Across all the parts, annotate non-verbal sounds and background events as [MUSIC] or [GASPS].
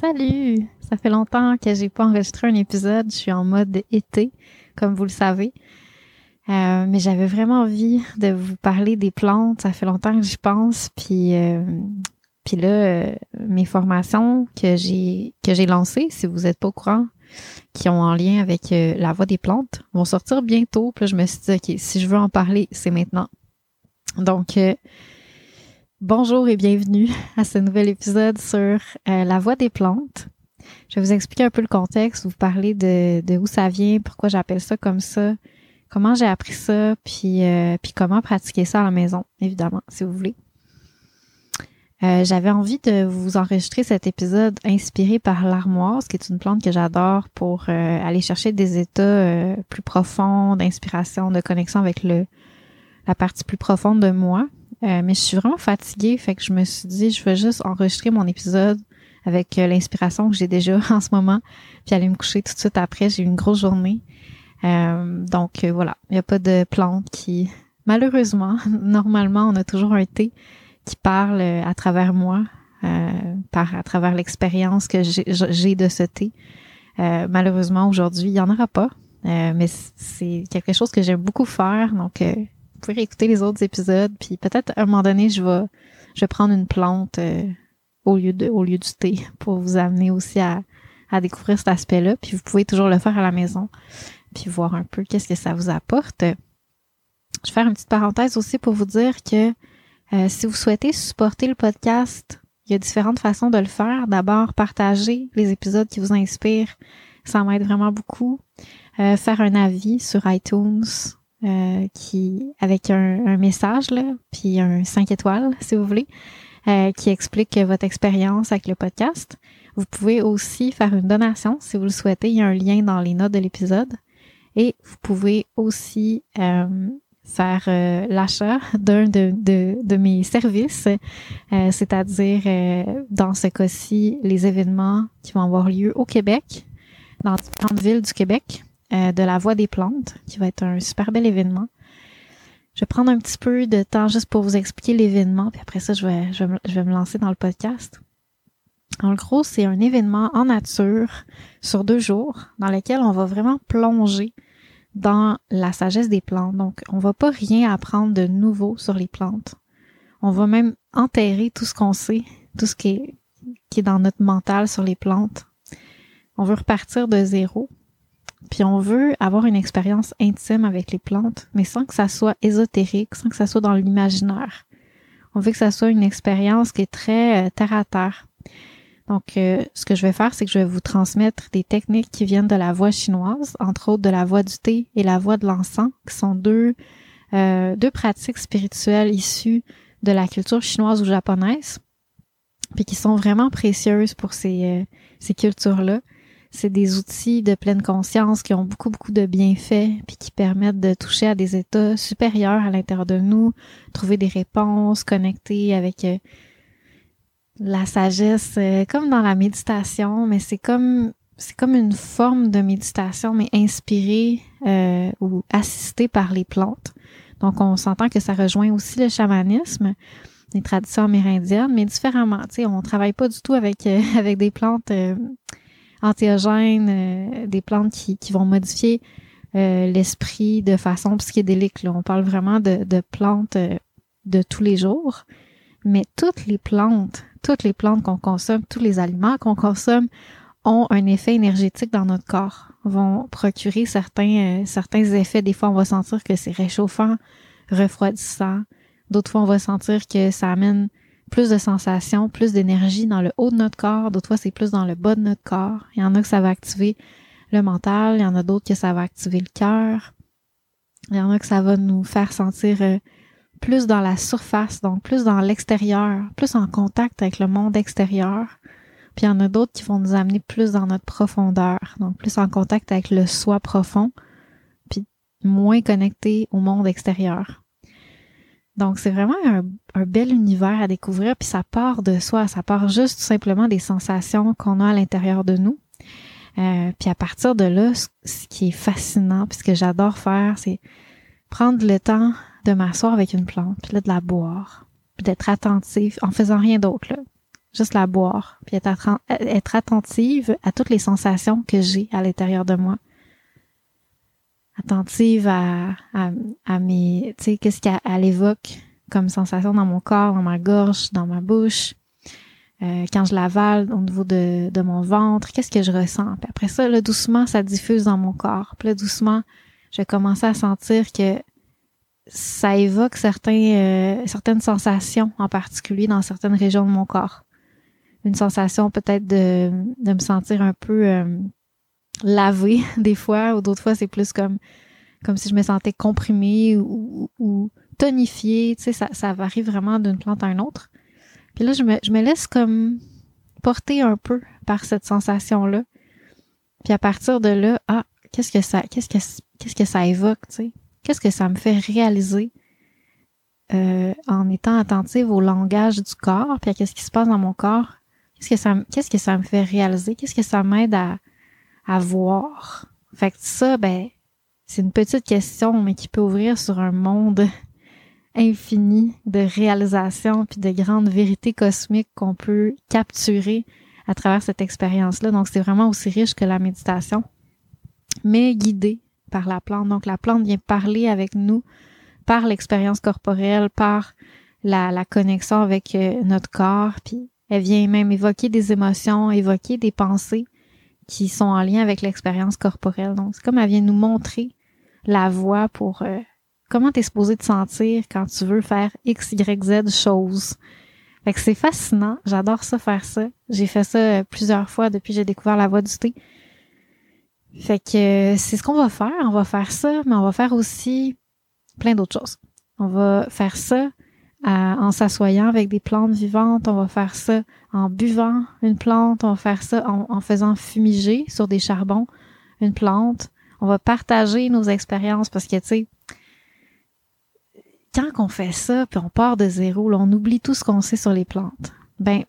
Salut! Ça fait longtemps que j'ai pas enregistré un épisode. Je suis en mode été, comme vous le savez. Euh, mais j'avais vraiment envie de vous parler des plantes. Ça fait longtemps que j'y pense. Puis, euh, puis là, euh, mes formations que j'ai que j'ai lancées, si vous n'êtes pas au courant, qui ont en lien avec la voie des plantes, vont sortir bientôt. Puis là, je me suis dit, ok, si je veux en parler, c'est maintenant. Donc, Bonjour et bienvenue à ce nouvel épisode sur euh, la voix des plantes. Je vais vous expliquer un peu le contexte, vous parler de, de où ça vient, pourquoi j'appelle ça comme ça, comment j'ai appris ça, puis, euh, puis comment pratiquer ça à la maison, évidemment, si vous voulez. Euh, j'avais envie de vous enregistrer cet épisode inspiré par l'armoise, qui est une plante que j'adore pour aller chercher des états plus profonds d'inspiration, de connexion avec le la partie plus profonde de moi. Euh, mais je suis vraiment fatiguée, fait que je me suis dit, je vais juste enregistrer mon épisode avec euh, l'inspiration que j'ai déjà [LAUGHS] en ce moment, puis aller me coucher tout de suite après. J'ai eu une grosse journée. Euh, donc voilà, il n'y a pas de plante qui, malheureusement, [LAUGHS] normalement, on a toujours un thé qui parle à travers moi, par à travers l'expérience que j'ai de ce thé. malheureusement, aujourd'hui, il n'y en aura pas. mais c'est quelque chose que j'aime beaucoup faire, donc pouvez réécouter les autres épisodes, puis peut-être à un moment donné, je vais, je vais prendre une plante euh, au lieu de, au lieu du thé [LAUGHS] pour vous amener aussi à, à découvrir cet aspect-là. Puis vous pouvez toujours le faire à la maison, puis voir un peu qu'est-ce que ça vous apporte. Je vais faire une petite parenthèse aussi pour vous dire que euh, si vous souhaitez supporter le podcast, il y a différentes façons de le faire. D'abord, partager les épisodes qui vous inspirent. Ça m'aide vraiment beaucoup. Euh, faire un avis sur iTunes, euh, qui avec un, un, message là, puis un 5 étoiles si vous voulez, euh, qui explique votre expérience avec le podcast. Vous pouvez aussi faire une donation si vous le souhaitez. Il y a un lien dans les notes de l'épisode. Et vous pouvez aussi euh, faire l'achat d'un de, de, de, mes services, c'est-à-dire dans ce cas-ci les événements qui vont avoir lieu au Québec, dans différentes villes du Québec. Euh, de la Voix des plantes, qui va être un super bel événement. Je vais prendre un petit peu de temps juste pour vous expliquer l'événement, puis après ça, je vais, je vais, me lancer dans le podcast. En gros, c'est un événement en nature sur deux jours dans lequel on va vraiment plonger dans la sagesse des plantes. Donc, on va pas rien apprendre de nouveau sur les plantes. On va même enterrer tout ce qu'on sait, tout ce qui est, qui est dans notre mental sur les plantes. On veut repartir de zéro. Puis on veut avoir une expérience intime avec les plantes, mais sans que ça soit ésotérique, sans que ça soit dans l'imaginaire. On veut que ça soit une expérience qui est très euh, terre à terre. Donc, euh, ce que je vais faire, c'est que je vais vous transmettre des techniques qui viennent de la voix chinoise, entre autres de la voix du thé et la voix de l'encens, qui sont deux, euh, deux pratiques spirituelles issues de la culture chinoise ou japonaise, puis qui sont vraiment précieuses pour ces, ces cultures-là c'est des outils de pleine conscience qui ont beaucoup, beaucoup de bienfaits, puis qui permettent de toucher à des états supérieurs à l'intérieur de nous, trouver des réponses, connecter avec euh, la sagesse, euh, comme dans la méditation, mais c'est comme c'est comme une forme de méditation, mais inspirée euh, ou assistée par les plantes. Donc, on s'entend que ça rejoint aussi le chamanisme, les traditions amérindiennes, mais différemment. Tu sais, on travaille pas du tout avec euh, [LAUGHS] avec des plantes euh, antéogènes, des plantes qui, vont modifier l'esprit de façon psychédélique. Là. On parle vraiment de, plantes de tous les jours. Mais toutes les plantes, toutes les plantes qu'on consomme, tous les aliments qu'on consomme ont un effet énergétique dans notre corps, vont procurer certains, euh, certains effets. Des fois, on va sentir que c'est réchauffant, refroidissant. D'autres fois, on va sentir que ça amène plus de sensations, plus d'énergie dans le haut de notre corps. D'autres fois, c'est plus dans le bas de notre corps. Il y en a que ça va activer le mental. Il y en a d'autres que ça va activer le cœur. Il y en a que ça va nous faire sentir euh, plus dans la surface, donc plus dans l'extérieur, plus en contact avec le monde extérieur. Puis il y en a d'autres qui vont nous amener plus dans notre profondeur, donc plus en contact avec le soi profond, puis moins connecté au monde extérieur. Donc c'est vraiment un, bel univers à découvrir, puis ça part de soi, ça part juste tout simplement des sensations qu'on a à l'intérieur de nous. Euh, puis à partir de là, ce qui est fascinant, puis ce que j'adore faire, c'est prendre le temps de m'asseoir avec une plante, puis là, de la boire, puis d'être attentive en faisant rien d'autre. Juste la boire, puis être attentive à toutes les sensations que j'ai à l'intérieur de moi. Attentive à, à, à mes, tu sais, qu'est-ce qu'elle évoque comme sensation dans mon corps, dans ma gorge, dans ma bouche. Euh, quand je l'avale au niveau de, de mon ventre, qu'est-ce que je ressens? Puis après ça, là, doucement, ça diffuse dans mon corps. Puis là, doucement, je commencer à sentir que ça évoque certains, euh, certaines sensations en particulier dans certaines régions de mon corps. Une sensation peut-être de, de me sentir un peu euh, lavé [LAUGHS] des fois, ou d'autres fois c'est plus comme comme si je me sentais comprimée ou, ou tonifiée. Tu sais, ça, ça varie vraiment d'une plante à une autre. Puis là, je me, je me laisse comme porter un peu par cette sensation-là. Puis à partir de là, ah, qu'est-ce que ça, qu'est-ce que, qu'est-ce que ça évoque, tu sais? Qu'est-ce que ça me fait réaliser euh, en étant attentive au langage du corps, puis à qu'est-ce qui se passe dans mon corps? Qu'est-ce que ça, qu'est-ce que ça me fait réaliser? Qu'est-ce que ça m'aide à, à? Fait que ça, ben, c'est une petite question, mais qui peut ouvrir sur un monde [LAUGHS] infini de réalisations puis de grandes vérités cosmiques qu'on peut capturer à travers cette expérience-là. Donc, c'est vraiment aussi riche que la méditation, mais guidé par la plante. Donc la plante vient parler avec nous par l'expérience corporelle, par la, la connexion avec euh, notre corps, puis elle vient même évoquer des émotions, évoquer des pensées qui sont en lien avec l'expérience corporelle. Donc c'est comme elle vient nous montrer la voie pour euh, comment t'es supposé te sentir quand tu veux faire X, Y, Z choses. Fait que c'est fascinant. J'adore ça faire ça. J'ai fait ça euh, plusieurs fois depuis que j'ai découvert la voie du thé. Fait que c'est ce qu'on va faire. On va faire ça, mais on va faire aussi plein d'autres choses. On va faire ça en s'assoyant avec des plantes vivantes. On va faire ça en buvant une plante. On va faire ça en, faisant fumiger sur des charbons une plante. On va partager nos expériences parce que, tu sais, quand on fait ça, puis on part de zéro, on oublie tout ce qu'on sait sur les plantes. Ben,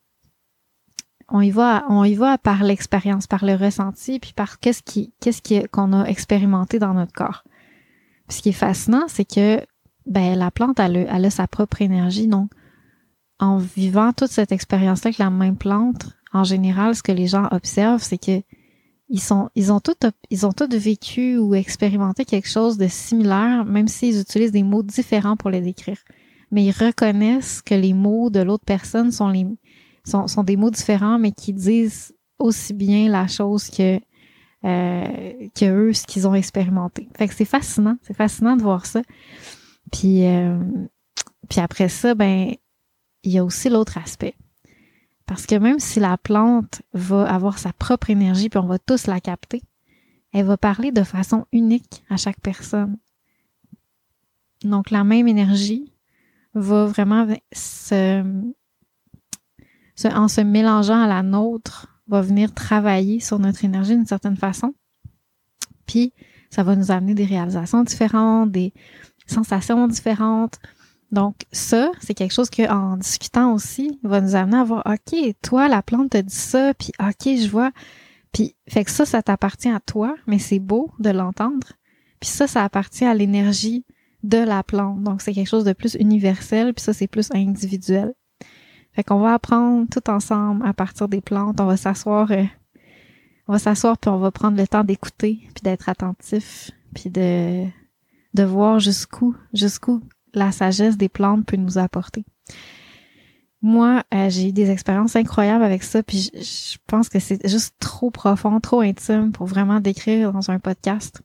on y va, on y va par l'expérience, par le ressenti, puis par qu'est-ce qui, qu'est-ce qu'on a expérimenté dans notre corps. Ce qui est fascinant, c'est que ben la plante, elle, elle a sa propre énergie. Donc, en vivant toute cette expérience-là avec la même plante, en général, ce que les gens observent, c'est que ils sont, ils ont tout, ils ont tous vécu ou expérimenté quelque chose de similaire, même s'ils utilisent des mots différents pour les décrire. Mais ils reconnaissent que les mots de l'autre personne sont les, sont, sont des mots différents, mais qui disent aussi bien la chose que euh, que eux ce qu'ils ont expérimenté. Fait que c'est fascinant, c'est fascinant de voir ça. Puis euh, puis après ça, ben il y a aussi l'autre aspect. Parce que même si la plante va avoir sa propre énergie, puis on va tous la capter, elle va parler de façon unique à chaque personne. Donc la même énergie va vraiment se, en se mélangeant à la nôtre, va venir travailler sur notre énergie d'une certaine façon. Puis, ça va nous amener des réalisations différentes, des sensations différentes. Donc ça, c'est quelque chose que en discutant aussi, va nous amener à voir OK, toi la plante te dit ça, puis OK, je vois. Puis fait que ça ça t'appartient à toi, mais c'est beau de l'entendre. Puis ça ça appartient à l'énergie de la plante. Donc c'est quelque chose de plus universel, puis ça c'est plus individuel. Fait qu'on va apprendre tout ensemble à partir des plantes, on va s'asseoir euh, on va s'asseoir puis on va prendre le temps d'écouter puis d'être attentif puis de de voir jusqu'où jusqu'où la sagesse des plantes peut nous apporter. Moi, euh, j'ai eu des expériences incroyables avec ça, puis je, pense que c'est juste trop profond, trop intime pour vraiment décrire dans un podcast.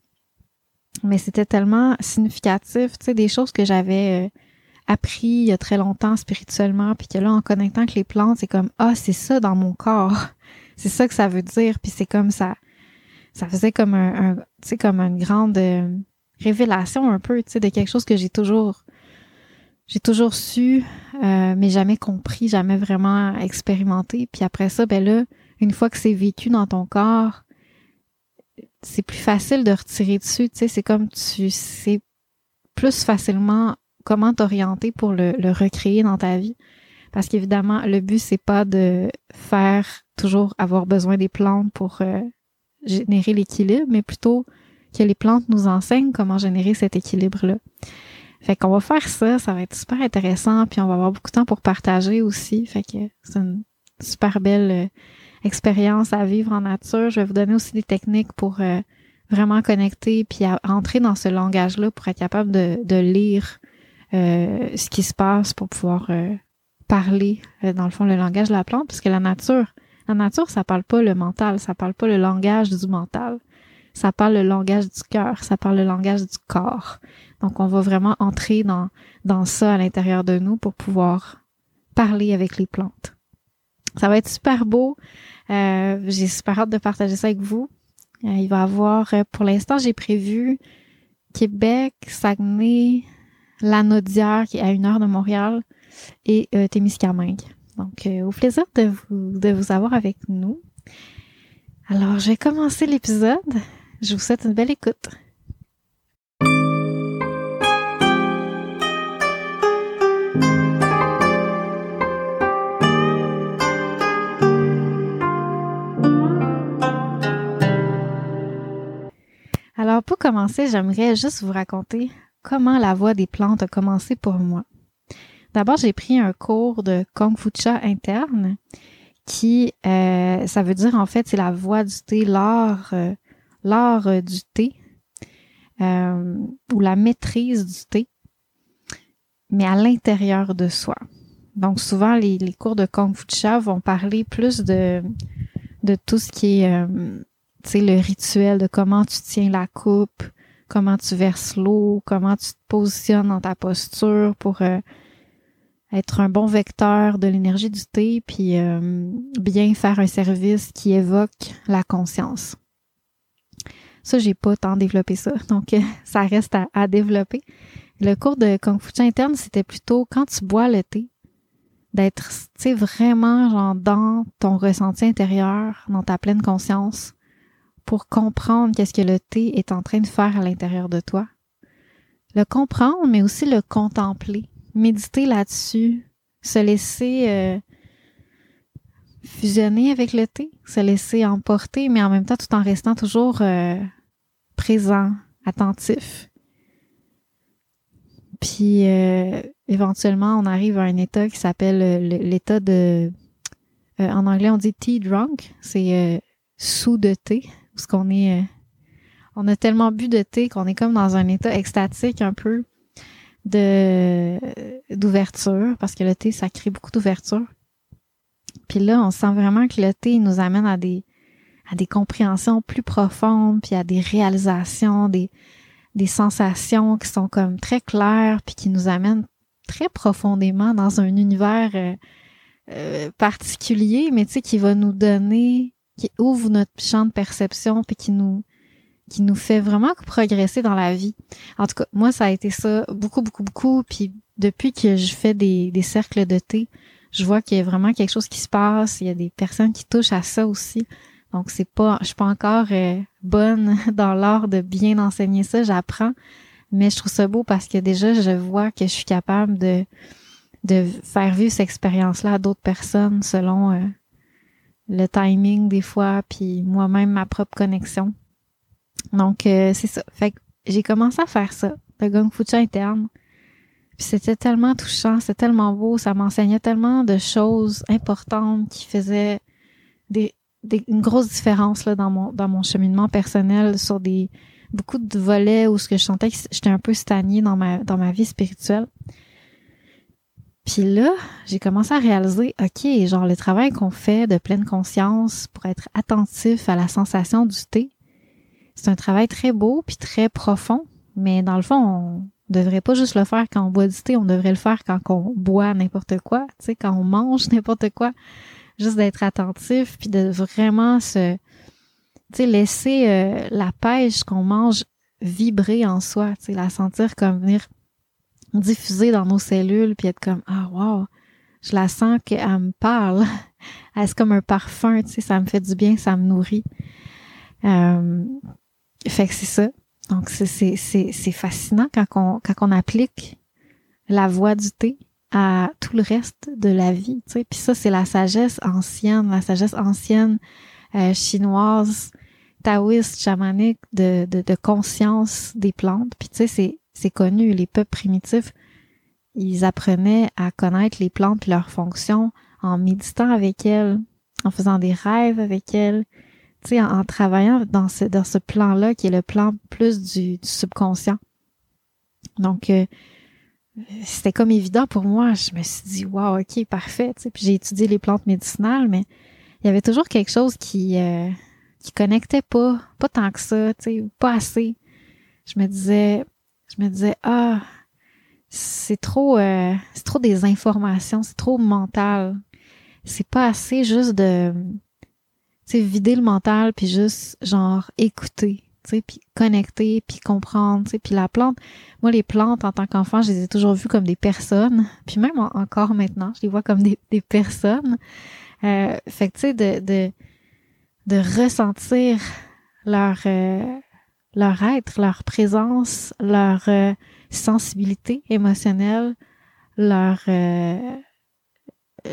Mais c'était tellement significatif, tu sais, des choses que j'avais euh, appris il y a très longtemps spirituellement, puis que là, en connectant avec les plantes, c'est comme ah, c'est ça dans mon corps, [LAUGHS] c'est ça que ça veut dire, puis c'est comme ça, ça faisait comme un, tu sais, comme une grande euh, révélation un peu, tu sais, de quelque chose que j'ai toujours j'ai toujours su, euh, mais jamais compris, jamais vraiment expérimenté. Puis après ça, ben là, une fois que c'est vécu dans ton corps, c'est plus facile de retirer dessus. Tu sais, c'est comme tu sais plus facilement comment t'orienter pour le, recréer dans ta vie. Parce qu'évidemment, le but, c'est pas de faire toujours avoir besoin des plantes pour euh, générer l'équilibre, mais plutôt que les plantes nous enseignent comment générer cet équilibre-là. Fait qu'on va faire ça, ça va être super intéressant, puis on va avoir beaucoup de temps pour partager aussi. Fait que c'est une super belle euh, expérience à vivre en nature. Je vais vous donner aussi des techniques pour euh, vraiment connecter puis entrer dans ce langage-là pour être capable de, lire euh, ce qui se passe pour pouvoir parler, dans le fond, le langage de la plante, puisque la nature, la nature, ça parle pas le mental, ça parle pas le langage du mental. Ça parle le langage du cœur, ça parle le langage du corps. Donc, on va vraiment entrer dans, dans ça à l'intérieur de nous pour pouvoir parler avec les plantes. Ça va être super beau. Euh, j'ai super hâte de partager ça avec vous. Euh, il va y avoir, euh, pour l'instant, j'ai prévu Québec, Saguenay, Lanaudière, qui est à une heure de Montréal, et euh, Témiscamingue. Donc, au plaisir de vous, de vous avoir avec nous. Alors, je vais commencer l'épisode. Je vous souhaite une belle écoute. Alors, pour commencer, j'aimerais juste vous raconter comment la voix des plantes a commencé pour moi. D'abord, j'ai pris un cours de Kung Fu Cha interne qui, euh, ça veut dire en fait, c'est la voix du thé, l'art, euh, l'art euh, du thé ou la maîtrise du thé, mais à l'intérieur de soi. Donc souvent, les, cours de Kung Fu vont parler plus de de tout ce qui est sais, le rituel de comment tu tiens la coupe, comment tu verses l'eau, comment tu te positionnes dans ta posture pour euh, être un bon vecteur de l'énergie du thé, puis euh, bien faire un service qui évoque la conscience. Ça, j'ai pas tant développé ça, [LAUGHS] donc euh, ça reste à, à, développer. Le cours de Kung Fu interne, c'était plutôt quand tu bois le thé, d'être, tu sais, vraiment genre dans ton ressenti intérieur, dans ta pleine conscience, pour comprendre qu'est-ce que le thé est en train de faire à l'intérieur de toi. Le comprendre, mais aussi le contempler, méditer là-dessus, se laisser euh, fusionner avec le thé, se laisser emporter, mais en même temps tout en restant toujours euh, présent, attentif. Puis euh, éventuellement, on arrive à un état qui s'appelle l'état de, en anglais on dit tea drunk, c'est sous de thé parce qu'on est, euh, on a tellement bu de thé qu'on est comme dans un état extatique un peu de d'ouverture, parce que le thé, ça crée beaucoup d'ouverture. Puis là, on sent vraiment que le thé nous amène à des à des compréhensions plus profondes, puis à des réalisations, des des sensations qui sont comme très claires, puis qui nous amènent très profondément dans un univers euh, euh, particulier, mais tu sais, qui va nous donner qui ouvre notre champ de perception puis qui nous qui nous fait vraiment progresser dans la vie. En tout cas, moi, ça a été ça beaucoup, beaucoup, beaucoup. Puis depuis que je fais des, des cercles de thé, je vois qu'il y a vraiment quelque chose qui se passe. Il y a des personnes qui touchent à ça aussi. Donc, c'est pas, je suis pas encore euh, bonne [LAUGHS] dans l'art de bien enseigner ça. J'apprends. Mais je trouve ça beau parce que déjà, je vois que je suis capable de, de faire vivre cette expérience-là à d'autres personnes selon euh, le timing des fois, puis moi-même ma propre connexion. Donc, euh, c'est ça. Fait que j'ai commencé à faire ça, le Gong Fucha interne. Puis c'était tellement touchant, c'était tellement beau, ça m'enseignait tellement de choses importantes qui faisaient des, une grosse différence là, dans mon dans mon cheminement personnel sur des beaucoup de volets où ce que je sentais que j'étais un peu stagnée dans ma dans ma vie spirituelle. Puis là, j'ai commencé à réaliser, OK, genre le travail qu'on fait de pleine conscience pour être attentif à la sensation du thé, c'est un travail très beau puis très profond, mais dans le fond, on devrait pas juste le faire quand on boit du thé, on devrait le faire quand on boit n'importe quoi, tu sais, quand on mange [LAUGHS] n'importe quoi, juste d'être attentif puis de vraiment se tu sais laisser euh, la pêche qu'on mange vibrer en soi, tu sais la sentir comme venir diffuser dans nos cellules puis être comme ah wow je la sens qu'elle me parle. [LAUGHS] Elle c'est comme un parfum tu sais ça me fait du bien ça me nourrit. Euh, fait que c'est ça. Donc c'est c'est c'est c'est fascinant quand on quand on applique la voix du thé tout le reste de la vie puis ça c'est la sagesse ancienne la sagesse ancienne euh, chinoise taoïste chamanique de conscience des plantes puis tu sais c'est c'est connu, les peuples primitifs, ils apprenaient à connaître les plantes et leurs fonctions en méditant avec elles, en faisant des rêves avec elles, tu sais, en, travaillant dans ce, dans ce plan-là qui est le plan plus du, subconscient. Donc, euh, c'était comme évident pour moi. Je me suis dit, wow, ok, parfait. Tu sais, puis j'ai étudié les plantes médicinales, mais il y avait toujours quelque chose qui euh, qui connectait pas, pas tant que ça, tu sais, pas assez. Je me disais, je me disais ah c'est trop euh, c'est trop des informations, c'est trop mental. C'est pas assez juste de tu vider le mental puis juste genre écouter, tu puis connecter, puis comprendre, puis la plante, moi les plantes en tant qu'enfant, je les ai toujours vues comme des personnes, puis même encore maintenant, je les vois comme des, des personnes. Euh, fait que de, de de ressentir leur euh, leur être, leur présence, leur euh, sensibilité émotionnelle, leur euh,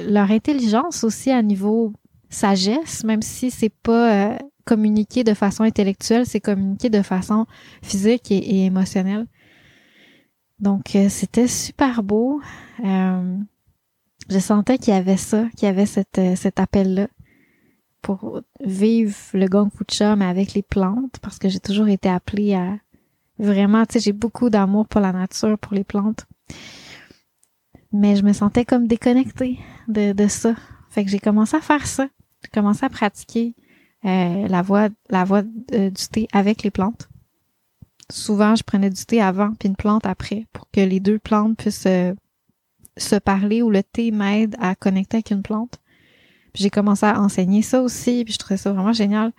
leur intelligence aussi à niveau sagesse, même si c'est pas euh, communiqué de façon intellectuelle, c'est communiqué de façon physique et, émotionnelle. Donc c'était super beau. je sentais qu'il y avait ça, qu'il y avait cette, cet appel-là pour vivre le Gong Fucha, mais avec les plantes, parce que j'ai toujours été appelée à vraiment, tu sais, j'ai beaucoup d'amour pour la nature, pour les plantes. Mais je me sentais comme déconnectée de, de ça. Fait que j'ai commencé à faire ça. J'ai commencé à pratiquer euh, la voie, la voie euh, du thé avec les plantes. Souvent, je prenais du thé avant puis une plante après pour que les deux plantes puissent euh, se parler ou le thé m'aide à connecter avec une plante j'ai commencé à enseigner ça aussi, puis je trouvais ça vraiment génial.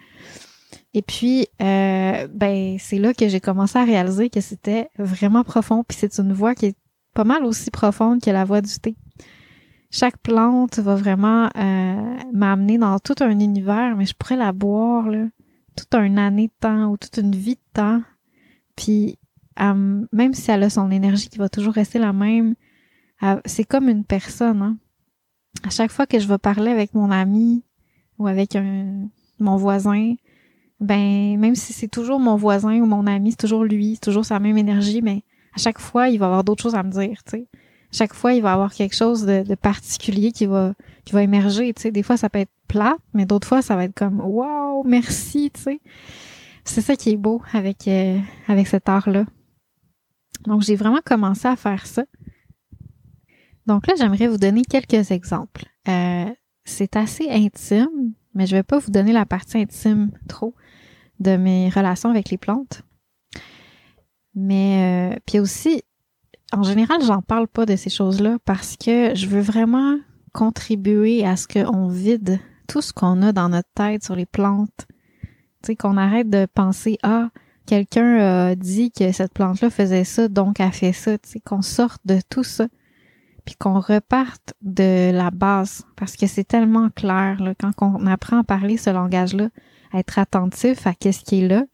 Et puis, euh, ben, c'est là que j'ai commencé à réaliser que c'était vraiment profond, puis c'est une voix qui est pas mal aussi profonde que la voix du thé. Chaque plante va vraiment euh, m'amener dans tout un univers, mais je pourrais la boire là, toute une année de temps ou toute une vie de temps. Puis, même si elle a son énergie qui va toujours rester la même, c'est comme une personne. Hein à chaque fois que je vais parler avec mon ami ou avec un, mon voisin, ben même si c'est toujours mon voisin ou mon ami, c'est toujours lui, c'est toujours sa même énergie, mais à chaque fois, il va avoir d'autres choses à me dire, tu sais. Chaque fois, il va avoir quelque chose de, particulier qui va qui va émerger, tu sais. Des fois, ça peut être plat, mais d'autres fois, ça va être comme wow, merci, tu sais. C'est ça qui est beau avec euh, avec cet art là. Donc, j'ai vraiment commencé à faire ça. Donc là, j'aimerais vous donner quelques exemples. Euh, c'est assez intime, mais je vais pas vous donner la partie intime trop de mes relations avec les plantes. Mais euh, puis aussi, en général, j'en parle pas de ces choses-là parce que je veux vraiment contribuer à ce qu'on vide tout ce qu'on a dans notre tête sur les plantes. Tu sais, qu'on arrête de penser ah quelqu'un a dit que cette plante-là faisait ça, donc a fait ça. Tu sais, qu'on sorte de tout ça puis qu'on reparte de la base parce que c'est tellement clair là, quand on apprend à parler ce langage-là, à être attentif à qu'est-ce qui est là,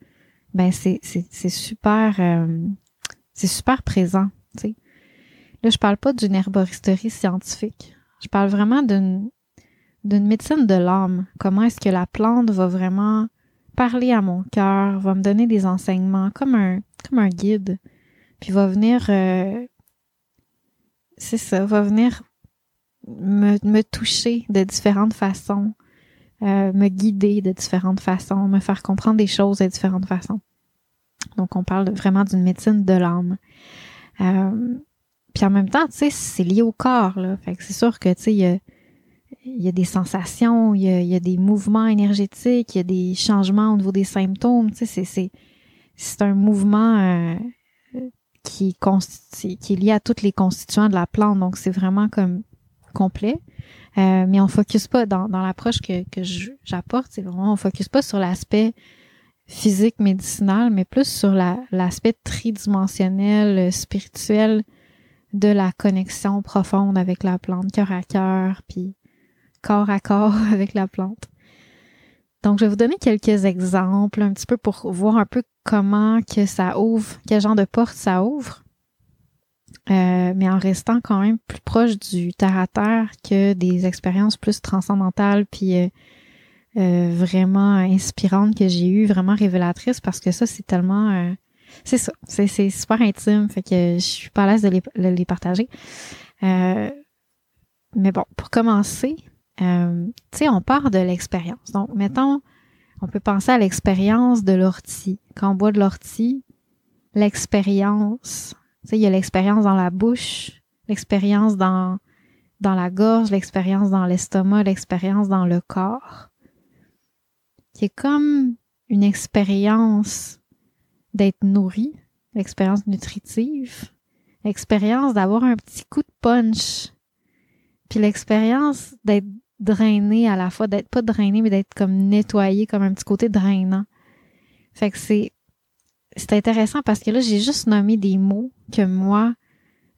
ben c'est c'est super euh, c'est super présent, Là, je parle pas d'une herboristerie scientifique. Je parle vraiment d'une d'une médecine de l'âme. Comment est-ce que la plante va vraiment parler à mon cœur, va me donner des enseignements comme un comme un guide, puis va venir euh, c'est ça, va venir me, me toucher de différentes façons, euh, me guider de différentes façons, me faire comprendre des choses de différentes façons. Donc, on parle vraiment d'une médecine de l'âme. Euh, puis en même temps, tu sais, c'est lié au corps, là. Fait que c'est sûr que, tu sais, il y a, y a, des sensations, il y a, y a, des mouvements énergétiques, il y a des changements au niveau des symptômes, tu sais, c'est, c'est, un mouvement euh, qui, qui est lié à tous les constituants de la plante. Donc, c'est vraiment comme complet. Euh, mais on focus pas dans, dans l'approche que, que j'apporte, c'est vraiment on focus pas sur l'aspect physique médicinal, mais plus sur l'aspect tridimensionnel, euh, spirituel de la connexion profonde avec la plante, cœur à cœur, puis corps à corps [LAUGHS] avec la plante. Donc, je vais vous donner quelques exemples, un petit peu pour voir un peu comment que ça ouvre, quel genre de porte ça ouvre. Euh, mais en restant quand même plus proche du terre à terre que des expériences plus transcendantales puis euh, euh, vraiment inspirantes que j'ai eues, vraiment révélatrices parce que ça c'est tellement c'est ça, c'est super intime, fait que je suis pas à l'aise de les, de les partager. mais bon, pour commencer, tu sais, on part de l'expérience. Donc, mettons, on peut penser à l'expérience de l'ortie. Quand on boit de l'ortie, l'expérience sais, il y a l'expérience dans la bouche, l'expérience dans, dans la gorge, l'expérience dans l'estomac, l'expérience dans le corps, qui est comme une expérience d'être nourri, l'expérience nutritive, l'expérience d'avoir un petit coup de punch, puis l'expérience d'être drainé à la fois, d'être pas drainé, mais d'être comme nettoyé, comme un petit côté drainant. Fait que c'est c'est intéressant parce que là, j'ai juste nommé des mots que moi,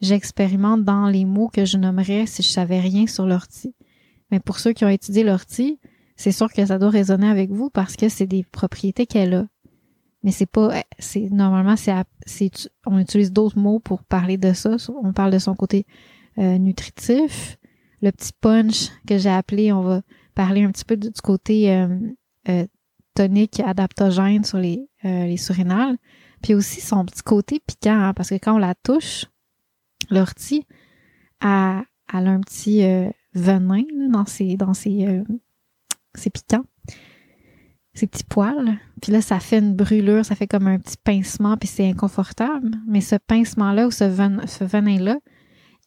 j'expérimente dans les mots que je nommerais si je savais rien sur l'ortie. Mais pour ceux qui ont étudié l'ortie, c'est sûr que ça doit résonner avec vous parce que c'est des propriétés qu'elle a. Mais c'est pas, c'est normalement c'est, on utilise d'autres mots pour parler de ça. On parle de son côté euh, nutritif, le petit punch que j'ai appelé. On va parler un petit peu du, côté euh, euh, tonique adaptogène sur les, euh, les surrénales. Puis aussi son petit côté piquant, hein, parce que quand on la touche, l'ortie, elle, a un petit euh, venin dans ses, dans ses, euh, ses piquants, ses petits poils. Puis là, ça fait une brûlure, ça fait comme un petit pincement, puis c'est inconfortable. Mais ce pincement-là ou ce, venin-là,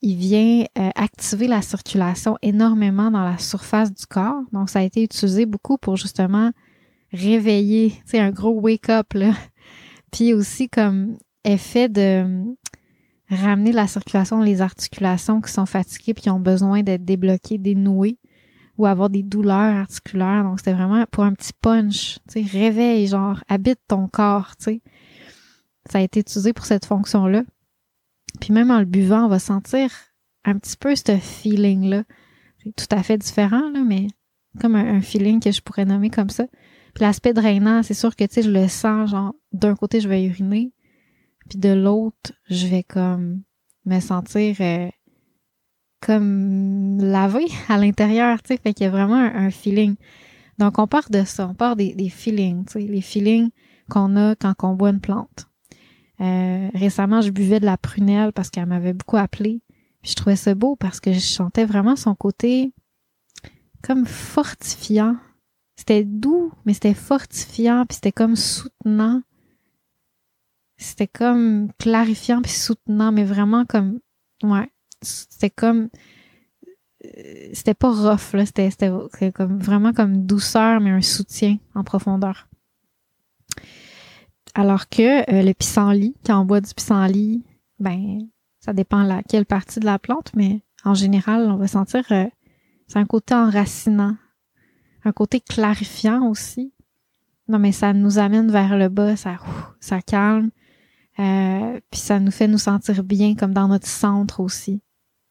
il vient activer la circulation énormément dans la surface du corps. Donc, ça a été utilisé beaucoup pour justement réveiller, c'est un gros wake-up, là. [LAUGHS] Puis aussi comme effet de ramener la circulation les articulations qui sont fatiguées puis qui ont besoin d'être débloquées, dénouées ou avoir des douleurs articulaires. Donc, c'était vraiment pour un petit punch, tu sais, réveille, genre, habite ton corps, tu sais. Ça a été utilisé pour cette fonction-là. Puis même en le buvant, on va sentir un petit peu ce feeling-là. C'est tout à fait différent, là, mais comme un, feeling que je pourrais nommer comme ça. Puis l'aspect drainant, c'est sûr que, tu sais, je le sens, genre, d'un côté, je vais uriner, puis de l'autre, je vais comme me sentir euh, comme lavé à l'intérieur, tu sais, fait qu'il y a vraiment un, feeling. Donc, on part de ça, on part des, des feelings, tu sais, les feelings qu'on a quand on boit une plante. Euh, récemment, je buvais de la prunelle parce qu'elle m'avait beaucoup appelé. Puis je trouvais ça beau parce que je sentais vraiment son côté comme fortifiant c'était doux, mais c'était fortifiant, puis c'était comme soutenant. C'était comme clarifiant puis soutenant, mais vraiment comme ouais, c'était comme euh, c'était pas rough là, c'était c'était comme vraiment comme douceur mais un soutien en profondeur. Alors que euh, le pissenlit, quand on boit du pissenlit, ben ça dépend la quelle partie de la plante, mais en général, on va sentir euh, c'est un côté enracinant, un côté clarifiant aussi. Non, mais ça nous amène vers le bas, ça, ça calme. Puis ça nous fait nous sentir bien comme dans notre centre aussi.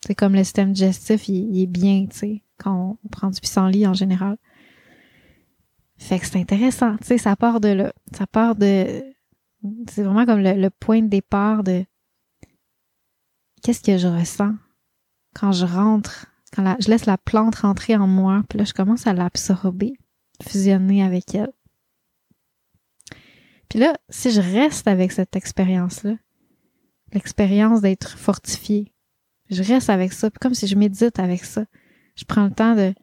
C'est comme le système digestif, il, est bien, tu sais, quand on, prend du pissenlit en général. Fait que c'est intéressant, tu sais, ça part de là. Ça part de... C'est vraiment comme le, point de départ de, qu'est-ce que je ressens quand je rentre, quand je laisse la plante rentrer en moi, puis là, je commence à l'absorber, fusionner avec elle. Puis là, si je reste avec cette expérience-là, l'expérience d'être fortifié, je reste avec ça, comme si je médite avec ça. Je prends le temps de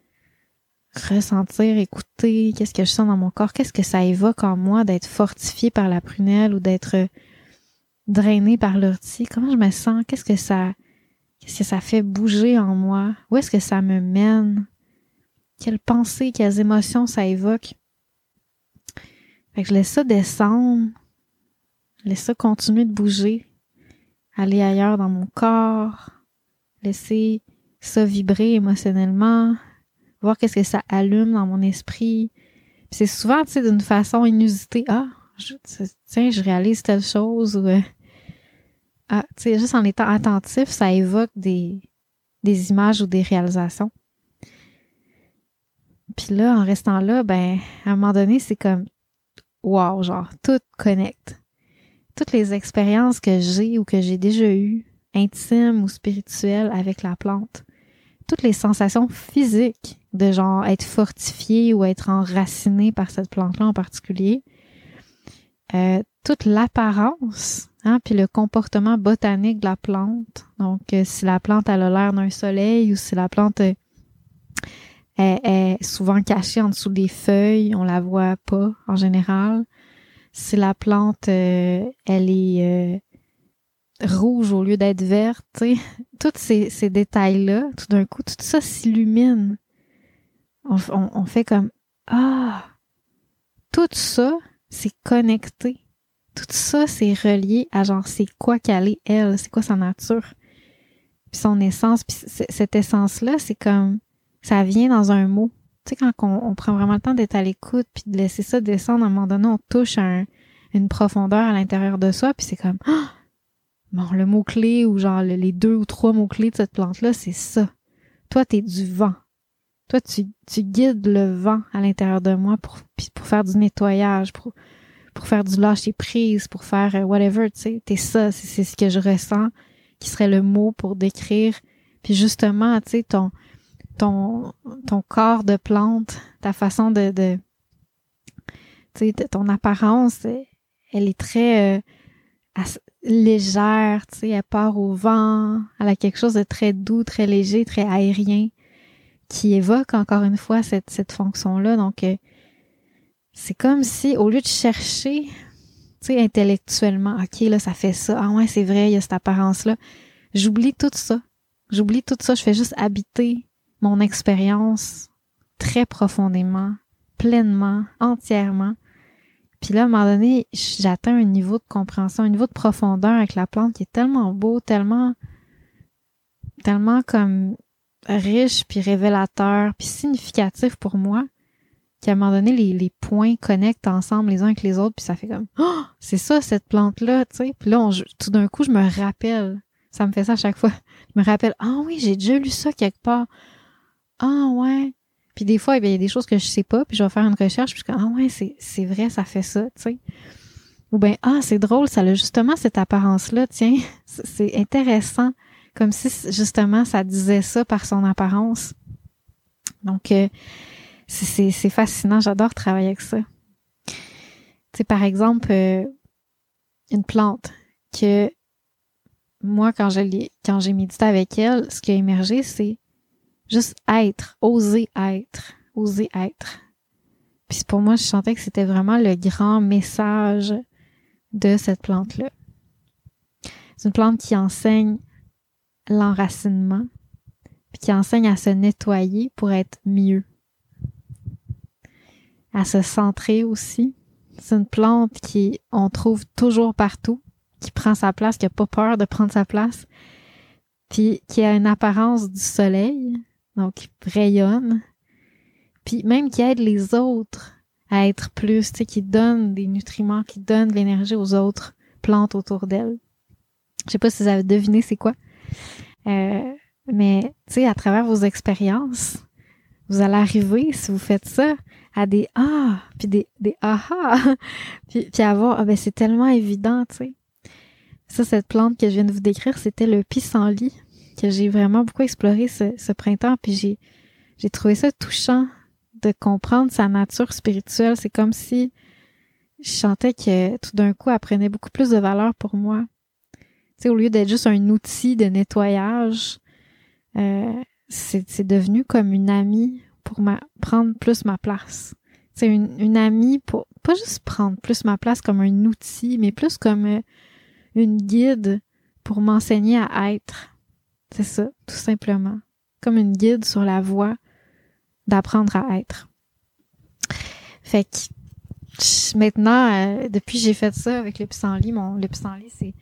ressentir, écouter, qu'est-ce que je sens dans mon corps, qu'est-ce que ça évoque en moi d'être fortifié par la prunelle ou d'être drainé par l'ortie, comment je me sens, qu'est-ce que ça qu'est-ce que ça fait bouger en moi, où est-ce que ça me mène, quelles pensées, quelles émotions ça évoque? Fait que je laisse ça descendre, je laisse ça continuer de bouger, aller ailleurs dans mon corps, laisser ça vibrer émotionnellement, voir qu'est-ce que ça allume dans mon esprit. c'est souvent, tu sais, d'une façon inusitée. Ah, tiens, je réalise telle chose ou, euh, ah, tu sais, juste en étant attentif, ça évoque des, des images ou des réalisations. Puis là, en restant là, ben, à un moment donné, c'est comme, wow, genre, tout connecte. Toutes les expériences que j'ai ou que j'ai déjà eues, intimes ou spirituelles avec la plante, toutes les sensations physiques de genre être fortifié ou être enraciné par cette plante-là en particulier, euh, toute l'apparence, hein, puis le comportement botanique de la plante. Donc, euh, si la plante a l'air d'un soleil ou si la plante euh, est, souvent cachée en dessous des feuilles, on la voit pas en général. Si la plante, elle est rouge au lieu d'être verte, [LAUGHS] tous ces, ces détails-là, tout d'un coup, tout ça s'illumine. On, on, fait comme Ah! Tout ça, c'est connecté. Tout ça, c'est relié à genre c'est quoi qu'elle est, elle, c'est quoi sa nature. Puis son essence, puis cette essence-là, c'est comme ça vient dans un mot. Tu sais, quand on, prend vraiment le temps d'être à l'écoute, puis de laisser ça descendre, à un moment donné, on touche un, une profondeur à l'intérieur de soi, puis c'est comme ah! Bon, le mot-clé ou genre les deux ou trois mots-clés de cette plante-là, c'est ça. Toi, t'es du vent. Toi, tu, tu guides le vent à l'intérieur de moi pour, pour faire du nettoyage, pour, pour faire du lâcher prise, pour faire euh, whatever, tu sais. T'es ça, c'est ce que je ressens, qui serait le mot pour décrire. Puis justement, tu sais, ton, ton, ton corps de plante, ta façon de, de tu sais, ton apparence, elle est très, euh, légère, tu sais, elle part au vent, elle a quelque chose de très doux, très léger, très aérien, qui évoque encore une fois cette, cette fonction-là. Donc, euh, c'est comme si, au lieu de chercher, tu sais, intellectuellement, OK, là, ça fait ça, ah ouais, c'est vrai, il y a cette apparence-là, j'oublie tout ça. J'oublie tout ça, je fais juste habiter mon expérience très profondément, pleinement, entièrement puis là, à un moment donné, j'atteins un niveau de compréhension, un niveau de profondeur avec la plante qui est tellement beau, tellement, tellement comme riche, puis révélateur, puis significatif pour moi, qu'à un moment donné, les, points connectent ensemble les uns avec les autres, puis ça fait comme oh, [GASPS] c'est ça cette plante là, tu sais. Puis là, tout d'un coup, je me rappelle. Ça me fait ça à chaque fois. Je me rappelle ah oui, j'ai déjà lu ça quelque part. Ah ouais. Puis des fois, eh il y a des choses que je sais pas, puis je vais faire une recherche, puis je ah ouais, c'est, c'est vrai, ça fait ça, tu sais. Ou bien, ah, c'est drôle, ça a justement cette apparence-là, tiens, [LAUGHS] c'est intéressant, comme si justement ça disait ça par son apparence. Donc, euh, c'est, c'est fascinant, j'adore travailler avec ça. Tu sais, par exemple, euh, une plante que moi, quand je quand j'ai médité avec elle, ce qui a émergé, c'est Juste être, oser être, oser être. Puis pour moi, je sentais que c'était vraiment le grand message de cette plante-là. C'est une plante qui enseigne l'enracinement, puis qui enseigne à se nettoyer pour être mieux, à se centrer aussi. C'est une plante qui on trouve toujours partout, qui prend sa place, qui a pas peur de prendre sa place, puis qui a une apparence du soleil, donc rayonne, puis même qui aide les autres à être plus, tu sais, qui donne des nutriments, qui donne de l'énergie aux autres plantes autour d'elle. Je sais pas si vous avez deviné c'est quoi, euh, mais tu sais, à travers vos expériences, vous allez arriver, si vous faites ça, à des ah, puis des, des ah puis, puis avoir, ah ben c'est tellement évident, tu sais. Ça, cette plante que je viens de vous décrire, c'était le pissenlit que j'ai vraiment beaucoup exploré ce, ce printemps. Puis j'ai, j'ai trouvé ça touchant de comprendre sa nature spirituelle. C'est comme si je sentais que tout d'un coup, elle prenait beaucoup plus de valeur pour moi. Tu sais, au lieu d'être juste un outil de nettoyage, euh, c'est devenu comme une amie pour ma, prendre plus ma place. C'est une, une amie pour pas juste prendre plus ma place comme un outil, mais plus comme euh, une guide pour m'enseigner à être. C'est ça, tout simplement. Comme une guide sur la voie d'apprendre à être. Fait que maintenant, euh, depuis que j'ai fait ça avec le pissenlit, mon le pissenlit, c'est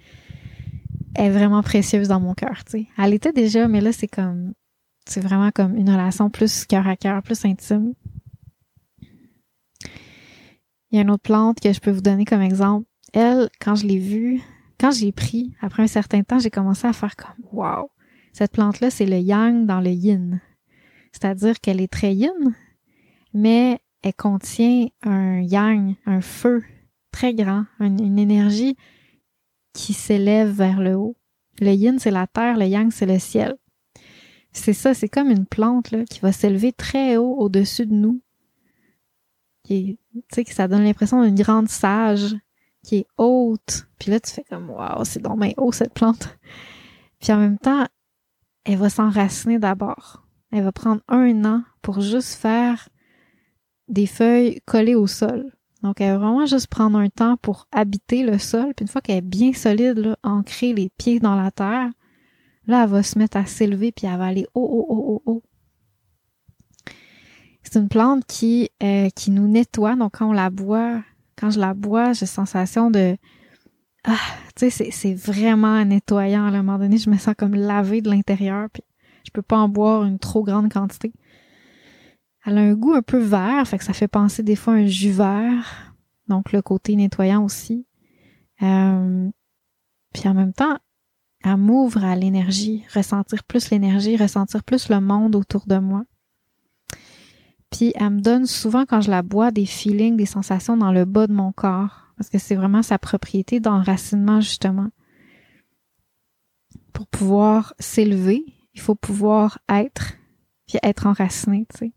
est vraiment précieuse dans mon cœur, tu sais. Elle était déjà, mais là, c'est comme c'est vraiment comme une relation plus cœur à cœur, plus intime. Il y a une autre plante que je peux vous donner comme exemple. Elle, quand je l'ai vue, quand je l'ai pris, après un certain temps, j'ai commencé à faire comme wow. Cette plante-là, c'est le yang dans le yin. C'est-à-dire qu'elle est très yin, mais elle contient un yang, un feu très grand, une, énergie qui s'élève vers le haut. Le yin, c'est la terre, le yang, c'est le ciel. C'est ça, c'est comme une plante là, qui va s'élever très haut au-dessus de nous. Qui tu sais, que ça donne l'impression d'une grande sage qui est haute. Puis là, tu fais comme, waouh, c'est donc haut cette plante. Puis en même temps, elle va s'enraciner d'abord. Elle va prendre un an pour juste faire des feuilles collées au sol. Donc, elle va vraiment juste prendre un temps pour habiter le sol. Puis une fois qu'elle est bien solide, là, ancrer les pieds dans la terre, là, elle va se mettre à s'élever puis elle va aller haut, haut, haut, haut, haut. C'est une plante qui, euh, qui nous nettoie. Donc, quand on la boit, quand je la bois, j'ai sensation de... Ah, tu sais, c'est vraiment nettoyant. À un moment donné, je me sens comme lavé de l'intérieur. Puis je peux pas en boire une trop grande quantité. Elle a un goût un peu vert, fait que ça fait penser des fois à un jus vert. Donc le côté nettoyant aussi. Euh, puis en même temps, elle m'ouvre à l'énergie, ressentir plus l'énergie, ressentir plus le monde autour de moi. Puis elle me donne souvent quand je la bois des feelings, des sensations dans le bas de mon corps, parce que c'est vraiment sa propriété d'enracinement justement. Pour pouvoir s'élever, il faut pouvoir être, puis être enraciné, tu sais.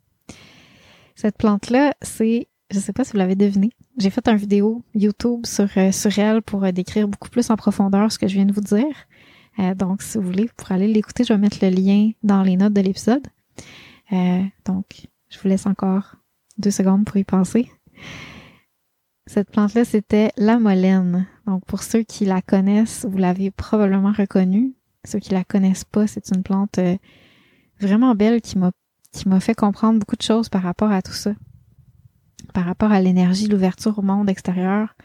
Cette plante-là, c'est, je sais pas si vous l'avez deviné, j'ai fait une vidéo YouTube sur, euh, sur elle pour euh, décrire beaucoup plus en profondeur ce que je viens de vous dire. Euh, donc, si vous voulez, pour aller l'écouter, je vais mettre le lien dans les notes de l'épisode. donc, je vous laisse encore deux secondes pour y penser. Cette plante-là, c'était la molène. Donc, pour ceux qui la connaissent, vous l'avez probablement reconnue. Ceux qui la connaissent pas, c'est une plante euh, vraiment belle qui m'a qui m'a fait comprendre beaucoup de choses par rapport à tout ça. Par rapport à l'énergie, l'ouverture au monde extérieur,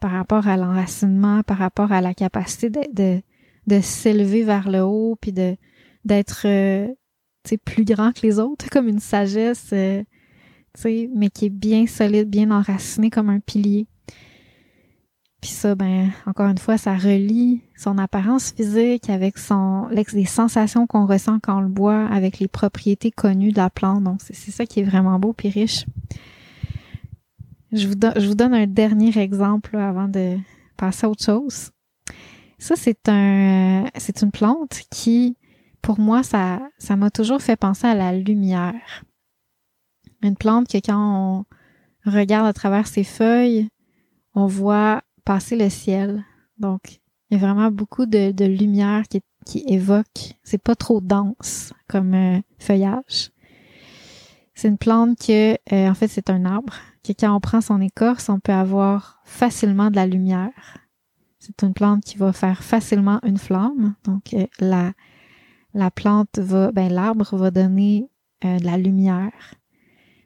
par rapport à l'enracinement, par rapport à la capacité de, de, s'élever vers le haut, puis de d'être euh, plus grand que les autres, [LAUGHS] comme une sagesse, euh, mais qui est bien solide, bien enraciné comme un pilier. Puis ça, ben, encore une fois, ça relie son apparence physique avec son, les sensations qu'on ressent quand on le boit, avec les propriétés connues de la plante. Donc, c'est ça qui est vraiment beau puis riche. Je vous, donne un dernier exemple avant de passer à autre chose. Ça, c'est un, c'est une plante qui, pour moi, ça, ça m'a toujours fait penser à la lumière. Une plante que quand on regarde à travers ses feuilles, on voit passer le ciel. Donc, il y a vraiment beaucoup de, lumière qui, qui évoque. C'est pas trop dense comme euh, feuillage. C'est une plante que, euh, en fait, c'est un arbre que quand on prend son écorce, on peut avoir facilement de la lumière. C'est une plante qui va faire facilement une flamme. Donc, euh, la, la plante va, ben, l'arbre va donner de la lumière.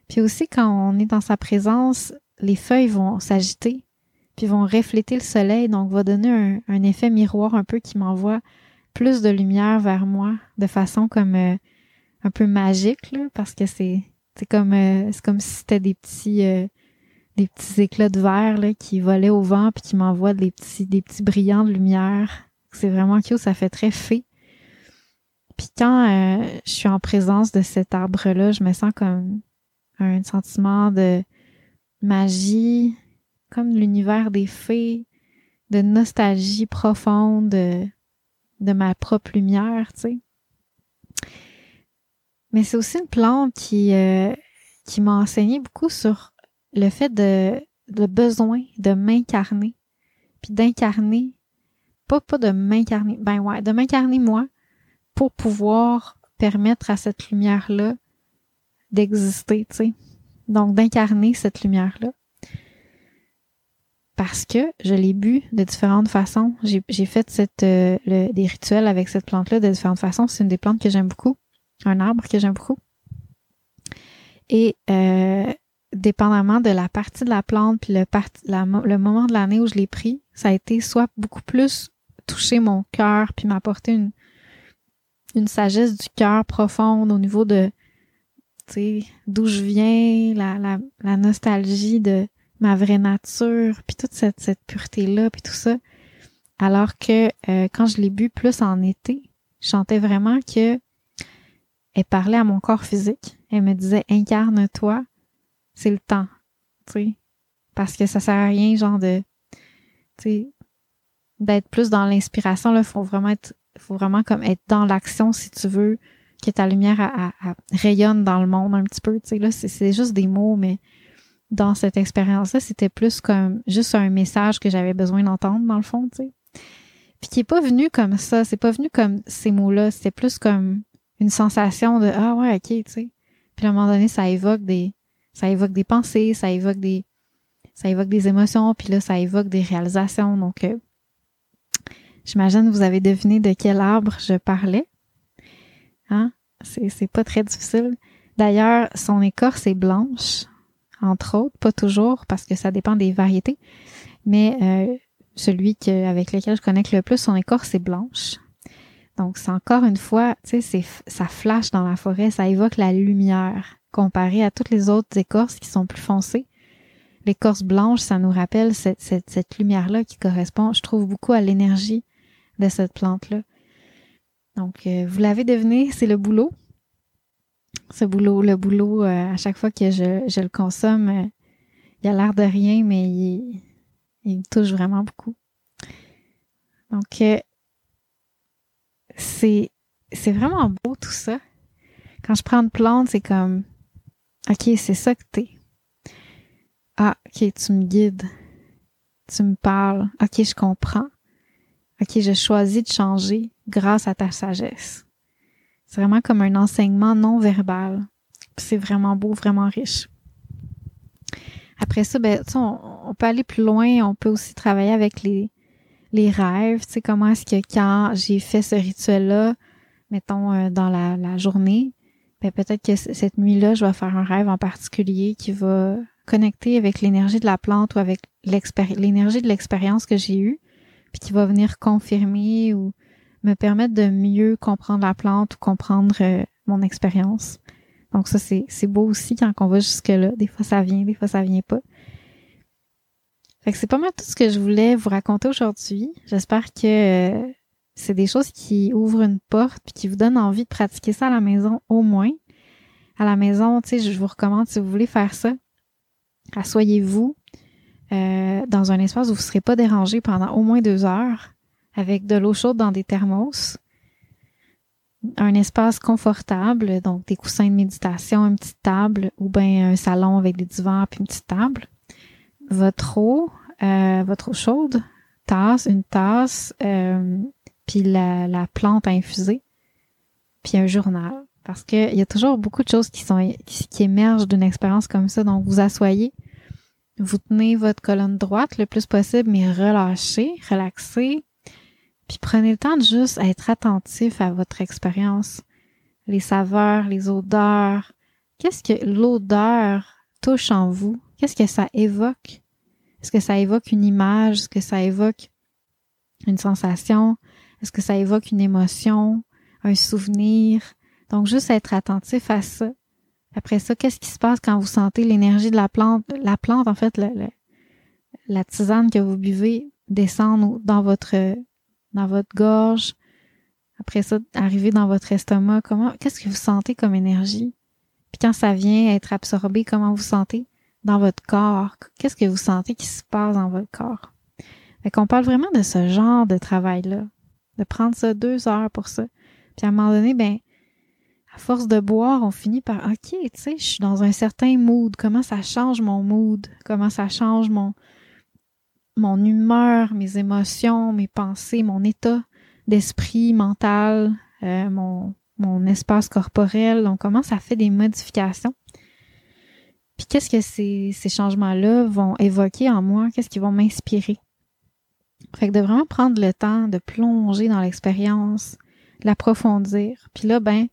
Puis aussi, quand on est dans sa présence, les feuilles vont s'agiter puis vont refléter le soleil, donc va donner un, effet miroir un peu qui m'envoie plus de lumière vers moi de façon comme euh, un peu magique là, parce que c'est comme euh, comme si c'était des petits euh, des petits éclats de verre là, qui volaient au vent puis qui m'envoient des petits des petits brillants de lumière. C'est vraiment cute, ça fait très fait. Puis quand je suis en présence de cet arbre là, je me sens comme un sentiment de magie, comme l'univers des fées, de nostalgie profonde de, ma propre lumière, tu sais. Mais c'est aussi une plante qui, euh, qui m'a enseigné beaucoup sur le fait de, de besoin de m'incarner, puis d'incarner, pas, pas de m'incarner, ben ouais, de m'incarner moi pour pouvoir permettre à cette lumière-là d'exister, tu sais. Donc, d'incarner cette lumière-là. Parce que je l'ai bu de différentes façons. J'ai fait euh, des rituels avec cette plante-là de différentes façons. C'est une des plantes que j'aime beaucoup. Un arbre que j'aime beaucoup. Et euh, dépendamment de la partie de la plante puis le, le moment de l'année où je l'ai pris, ça a été soit beaucoup plus toucher mon cœur puis m'apporter une, une sagesse du cœur profonde au niveau de d'où je viens, la, la, nostalgie de ma vraie nature, puis toute cette, cette pureté-là, puis tout ça. Alors que euh, quand je l'ai bu plus en été, je sentais vraiment que elle parlait à mon corps physique. Elle me disait incarne-toi, c'est le temps, tu sais, parce que ça sert à rien, genre de, tu sais, d'être plus dans l'inspiration. Là, faut vraiment être, faut vraiment comme être dans l'action si tu veux que ta lumière rayonne dans le monde un petit peu. Tu sais, là, c'est juste des mots, mais dans cette expérience-là, c'était plus comme juste un message que j'avais besoin d'entendre, dans le fond, tu sais. Puis qui est pas venu comme ça, c'est pas venu comme ces mots-là, c'était plus comme une sensation de Ah ouais, ok, tu sais. Puis à un moment donné, ça évoque des. ça évoque des pensées, ça évoque des. ça évoque des émotions, puis là, ça évoque des réalisations. Donc euh, j'imagine que vous avez deviné de quel arbre je parlais. Hein? C'est, pas très difficile. D'ailleurs, son écorce est blanche, entre autres, pas toujours, parce que ça dépend des variétés. Mais euh, celui avec lequel je connecte le plus, son écorce est blanche. Donc, c'est encore une fois, tu sais, ça flash dans la forêt, ça évoque la lumière comparé à toutes les autres écorces qui sont plus foncées. L'écorce blanche, ça nous rappelle cette, cette, cette lumière-là qui correspond, je trouve, beaucoup à l'énergie de cette plante-là. Donc, euh, vous l'avez deviné, c'est le boulot. Ce boulot, le boulot, euh, à chaque fois que je, le consomme, euh, il a l'air de rien, mais il, me touche vraiment beaucoup. Donc, c'est, c'est vraiment beau tout ça. Quand je prends une plante, c'est comme, OK, c'est ça que t'es. Ah, OK, tu me guides. Tu me parles. OK, je comprends. OK, je choisis de changer grâce à ta sagesse. C'est vraiment comme un enseignement non verbal. C'est vraiment beau, vraiment riche. Après ça, ben, on, on, peut aller plus loin. On peut aussi travailler avec les, les rêves. Tu sais, comment est-ce que quand j'ai fait ce rituel-là, mettons, euh, dans la, journée, ben, peut-être que cette nuit-là, je vais faire un rêve en particulier qui va connecter avec l'énergie de la plante ou avec l'énergie de l'expérience que j'ai eue, puis qui va venir confirmer ou me permettre de mieux comprendre la plante ou comprendre euh, mon expérience. Donc ça, c'est, beau aussi quand on va jusque-là. Des fois, ça vient, des fois, ça vient pas. Fait c'est pas mal tout ce que je voulais vous raconter aujourd'hui. J'espère que euh, c'est des choses qui ouvrent une porte puis qui vous donnent envie de pratiquer ça à la maison au moins. À la maison, tu sais, je vous recommande si vous voulez faire ça, assoyez-vous euh, dans un espace où vous ne serez pas dérangé pendant au moins deux heures avec de l'eau chaude dans des thermos, un espace confortable, donc des coussins de méditation, une petite table ou bien un salon avec des divans puis une petite table. Votre eau, euh, votre eau chaude, tasse, une tasse, euh, puis la, la, plante à infuser, puis un journal. Parce qu'il y a toujours beaucoup de choses qui sont qui, émergent d'une expérience comme ça. Donc, vous asseyez, vous tenez votre colonne droite le plus possible, mais relâchez, relaxez, puis prenez le temps de juste être attentif à votre expérience, les saveurs, les odeurs. Qu'est-ce que l'odeur touche en vous? Qu'est-ce que ça évoque? Est-ce que ça évoque une image? Est-ce que ça évoque une sensation? Est-ce que ça évoque une émotion? Un souvenir? Donc, juste être attentif à ça. Après ça, qu'est-ce qui se passe quand vous sentez l'énergie de la plante? La plante, en fait, la tisane que vous buvez descendre dans votre dans votre gorge. Après ça, arriver dans votre estomac. Comment, qu'est-ce que vous sentez comme énergie? Puis quand ça vient être absorbé, comment vous sentez dans votre corps? Qu'est-ce que vous sentez qui se passe dans votre corps? Fait qu'on parle vraiment de ce genre de travail-là, de prendre ça deux heures pour ça. Puis à un moment donné, ben, à force de boire, on finit par, OK, tu sais, je suis dans un certain mood. Comment ça change mon mood? Comment ça change mon, mon humeur, mes émotions, mes pensées, mon état d'esprit, mental, euh, mon, mon espace corporel. Donc, comment ça fait des modifications? Puis qu'est-ce que ces, ces changements-là vont évoquer en moi? Qu'est-ce qu'ils vont m'inspirer? Fait que de vraiment prendre le temps de plonger dans l'expérience, l'approfondir. Puis là, ben,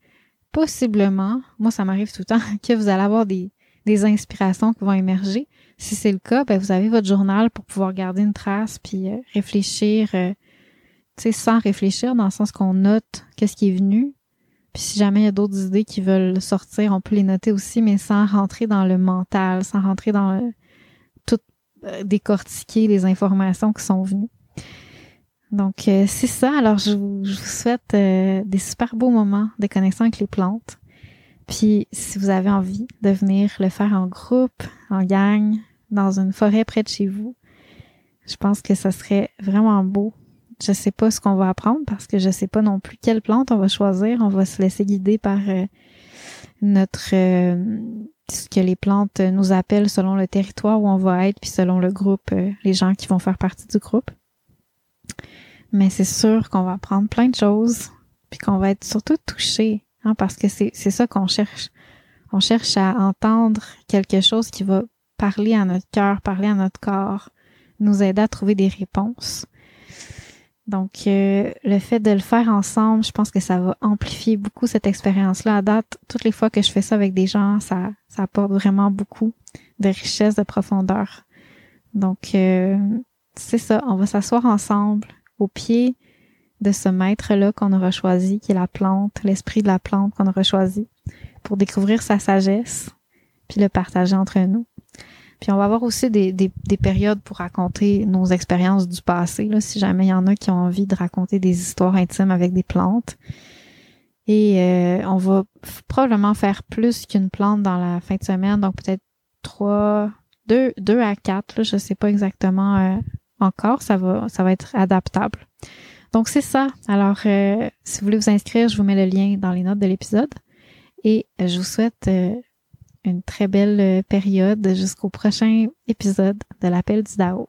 possiblement, moi ça m'arrive tout le temps, [LAUGHS] que vous allez avoir des, des inspirations qui vont émerger. Si c'est le cas, ben, vous avez votre journal pour pouvoir garder une trace puis euh, réfléchir, euh, tu sais, sans réfléchir, dans le sens qu'on note qu'est-ce qui est venu, puis si jamais il y a d'autres idées qui veulent sortir, on peut les noter aussi, mais sans rentrer dans le mental, sans rentrer dans le, tout euh, décortiquer les informations qui sont venues. Donc euh, c'est ça. Alors je vous, souhaite euh, des super beaux moments de connexion avec les plantes. Puis si vous avez envie de venir le faire en groupe, en gang, dans une forêt près de chez vous, je pense que ça serait vraiment beau je sais pas ce qu'on va apprendre parce que je sais pas non plus quelle plante on va choisir. On va se laisser guider par euh, notre euh, ce que les plantes nous appellent selon le territoire où on va être puis selon le groupe, euh, les gens qui vont faire partie du groupe. Mais c'est sûr qu'on va apprendre plein de choses puis qu'on va être surtout touché hein, parce que c'est c'est ça qu'on cherche. On cherche à entendre quelque chose qui va parler à notre cœur, parler à notre corps, nous aider à trouver des réponses. Donc, euh, le fait de le faire ensemble, je pense que ça va amplifier beaucoup cette expérience-là. À date, toutes les fois que je fais ça avec des gens, ça, ça apporte vraiment beaucoup de richesse, de profondeur. Donc, euh, c'est ça. On va s'asseoir ensemble au pied de ce maître-là qu'on aura choisi, qui est la plante, l'esprit de la plante qu'on aura choisi, pour découvrir sa sagesse, puis le partager entre nous. Puis on va avoir aussi des, des, périodes pour raconter nos expériences du passé, là, si jamais il y en a qui ont envie de raconter des histoires intimes avec des plantes. Et euh, on va probablement faire plus qu'une plante dans la fin de semaine, donc peut-être trois, deux, deux à quatre, je sais pas exactement euh, encore, ça va, ça va être adaptable. Donc c'est ça. Alors, euh, si vous voulez vous inscrire, je vous mets le lien dans les notes de l'épisode. Et je vous souhaite une très belle euh, période jusqu'au prochain épisode de l'appel du DAO.